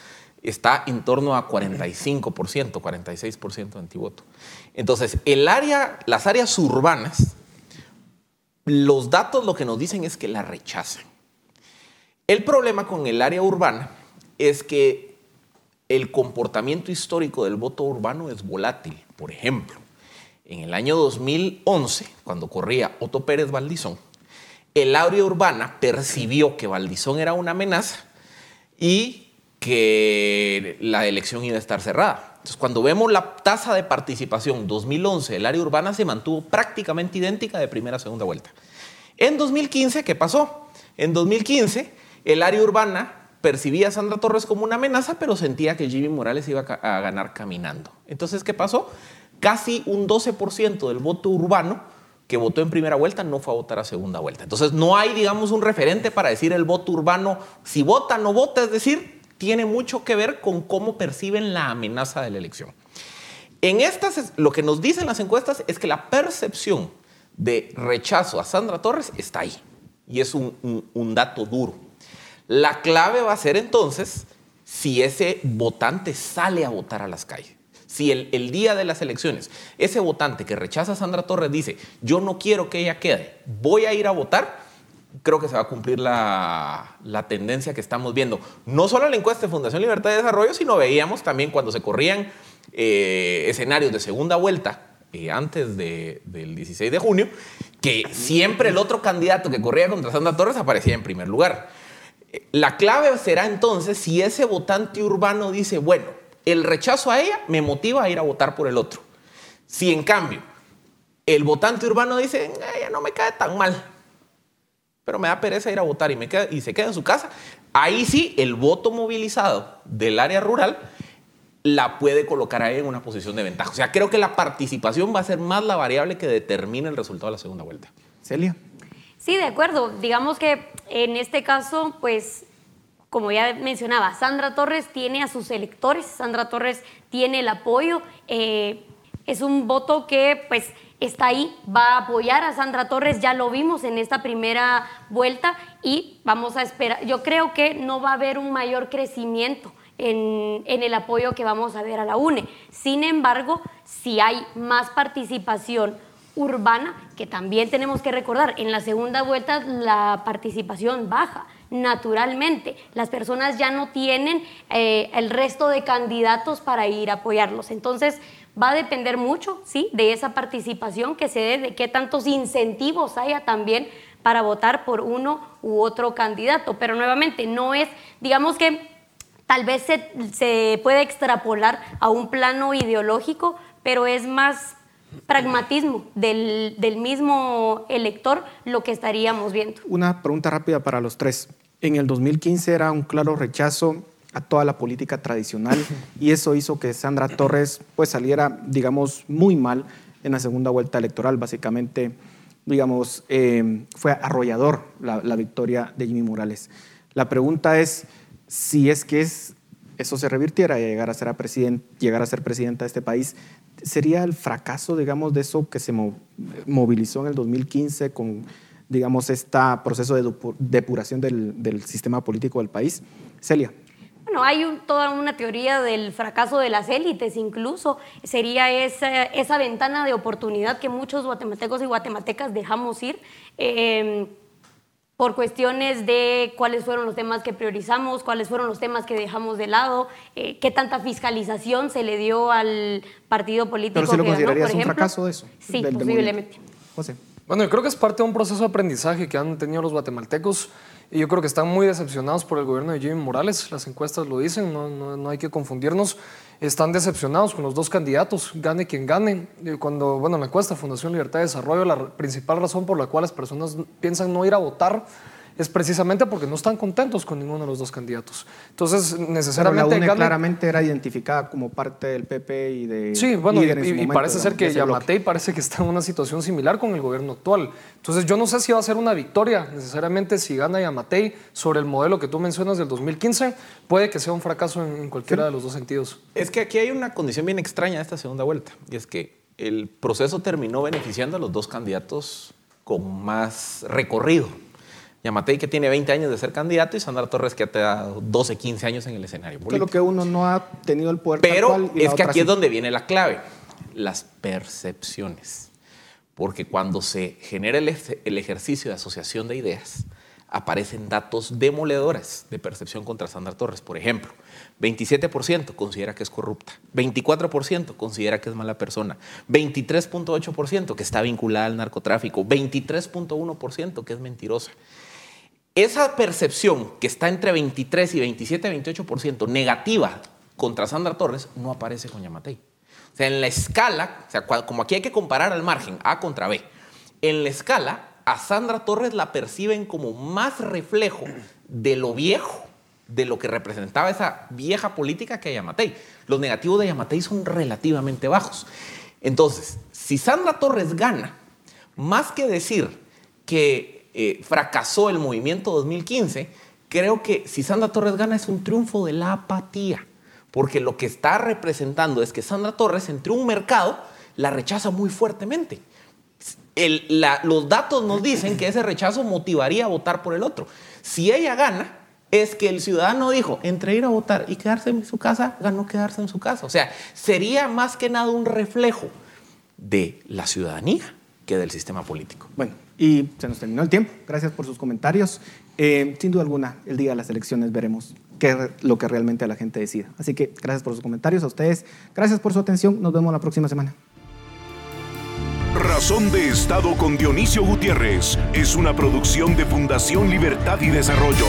está en torno a 45%, 46% de antivoto. Entonces, el área, las áreas urbanas, los datos lo que nos dicen es que la rechazan. El problema con el área urbana es que el comportamiento histórico del voto urbano es volátil. Por ejemplo, en el año 2011, cuando corría Otto Pérez Valdizón, el área urbana percibió que Valdizón era una amenaza y que la elección iba a estar cerrada. Entonces, cuando vemos la tasa de participación 2011 el área urbana se mantuvo prácticamente idéntica de primera a segunda vuelta. En 2015, ¿qué pasó? En 2015, el área urbana percibía a Sandra Torres como una amenaza, pero sentía que Jimmy Morales iba a ganar caminando. Entonces, ¿qué pasó? Casi un 12% del voto urbano que votó en primera vuelta no fue a votar a segunda vuelta. Entonces, no hay, digamos, un referente para decir el voto urbano, si vota, no vota, es decir, tiene mucho que ver con cómo perciben la amenaza de la elección. En estas, lo que nos dicen las encuestas es que la percepción de rechazo a Sandra Torres está ahí. Y es un, dato duro. La clave va a ser entonces si ese votante sale a votar a las calles. Si el, día de las elecciones ese votante que rechaza a Sandra Torres dice, yo no quiero que ella quede, voy a ir a votar, creo que se va a cumplir la, tendencia que estamos viendo. No solo en la encuesta de Fundación Libertad y Desarrollo, sino veíamos también cuando se corrían eh, escenarios de segunda vuelta eh, antes del 16 de junio, que siempre el otro candidato que corría contra Sandra Torres aparecía en primer lugar. La clave será entonces si ese votante urbano dice, bueno, el rechazo a ella me motiva a ir a votar por el otro. Si en cambio el votante urbano dice, ella no me cae tan mal, pero me da pereza ir a votar y, me queda, y se queda en su casa, ahí sí el voto movilizado del área rural la puede colocar ahí en una posición de ventaja. O sea, creo que la participación va a ser más la variable que determine el resultado de la segunda vuelta. Celia. Sí, de acuerdo. Digamos que en este caso, pues, como ya mencionaba, Sandra Torres tiene a sus electores, Sandra Torres tiene el apoyo. Eh, es un voto que, pues, está ahí, va a apoyar a Sandra Torres, ya lo vimos en esta primera vuelta y vamos a esperar. Yo creo que no va a haber un mayor crecimiento en, el apoyo que vamos a ver a la UNE. Sin embargo, si hay más participación urbana, que también tenemos que recordar, en la segunda vuelta la participación baja naturalmente. Las personas ya no tienen eh, el resto de candidatos para ir a apoyarlos. Entonces, va a depender mucho, ¿sí? De esa participación que se dé, de qué tantos incentivos haya también para votar por uno u otro candidato. Pero nuevamente, no es, digamos que tal vez se, puede extrapolar a un plano ideológico, pero es más pragmatismo del, mismo elector lo que estaríamos viendo. Una pregunta rápida para los tres. En el 2015 era un claro rechazo a toda la política tradicional y eso hizo que Sandra Torres pues saliera, digamos, muy mal en la segunda vuelta electoral. Básicamente, digamos, eh, fue arrollador la, la victoria de Jimmy Morales. La pregunta es, si es que es, eso se revirtiera y llegar a, ser a llegar a ser presidenta de este país, ¿sería el fracaso, digamos, de eso que se movilizó en el 2015 con, digamos, este proceso de depuración del, sistema político del país? Celia. Bueno, hay toda una teoría del fracaso de las élites, incluso sería esa, esa, ventana de oportunidad que muchos guatemaltecos y guatemaltecas dejamos ir. Eh, por cuestiones de cuáles fueron los temas que priorizamos, cuáles fueron los temas que dejamos de lado, eh, qué tanta fiscalización se le dio al partido político. Pero si lo considerarías un fracaso eso. Sí, posiblemente. José. Bueno, yo creo que es parte de un proceso de aprendizaje que han tenido los guatemaltecos y yo creo que están muy decepcionados por el gobierno de Jimmy Morales. Las encuestas lo dicen, no, no, hay que confundirnos están decepcionados con los dos candidatos, gane quien gane. Cuando, bueno, en la encuesta Fundación Libertad y Desarrollo, la principal razón por la cual las personas piensan no ir a votar es precisamente porque no están contentos con ninguno de los dos candidatos. Entonces, necesariamente... Pero la UNE claramente era identificada como parte del PP y de... Sí, bueno, y, parece ser que Yamatei parece que está en una situación similar con el gobierno actual. Entonces, yo no sé si va a ser una victoria necesariamente si gana Yamatei sobre el modelo que tú mencionas del 2015. Puede que sea un fracaso en, cualquiera de los dos sentidos. Es que aquí hay una condición bien extraña de esta segunda vuelta, y es que el proceso terminó beneficiando a los dos candidatos con más recorrido Yamatei que tiene 20 años de ser candidato y Sandra Torres que ha tenido 12, 15 años en el escenario político. lo que uno no ha tenido el poder. Pero es que aquí es donde viene la clave, las percepciones. Porque cuando se genera el, el ejercicio de asociación de ideas, aparecen datos demoledores de percepción contra Sandra Torres. Por ejemplo, 27% considera que es corrupta, 24% considera que es mala persona, 23.8% que está vinculada al narcotráfico, 23.1% que es mentirosa. Esa percepción que está entre 23 y 27, 28% negativa contra Sandra Torres no aparece con Yamatei. O sea, en la escala, o sea, como aquí hay que comparar al margen A contra B, en la escala a Sandra Torres la perciben como más reflejo de lo viejo, de lo que representaba esa vieja política que Yamatei. Los negativos de Yamatei son relativamente bajos. Entonces, si Sandra Torres gana, más que decir que eh, fracasó el movimiento 2015, creo que si Sandra Torres gana es un triunfo de la apatía, porque lo que está representando es que Sandra Torres entre un mercado la rechaza muy fuertemente. los datos nos dicen que ese rechazo motivaría a votar por el otro. Si ella gana, es que el ciudadano dijo, entre ir a votar y quedarse en su casa, ganó quedarse en su casa. O sea, sería más que nada un reflejo de la ciudadanía que del sistema político. Bueno, y se nos terminó el tiempo. Gracias por sus comentarios. Eh, sin duda alguna, el día de las elecciones veremos que lo que realmente la gente decida. Así que gracias por sus comentarios, a ustedes, gracias por su atención, nos vemos la próxima semana. Razón de Estado con Dionisio Gutiérrez es una producción de Fundación Libertad y Desarrollo.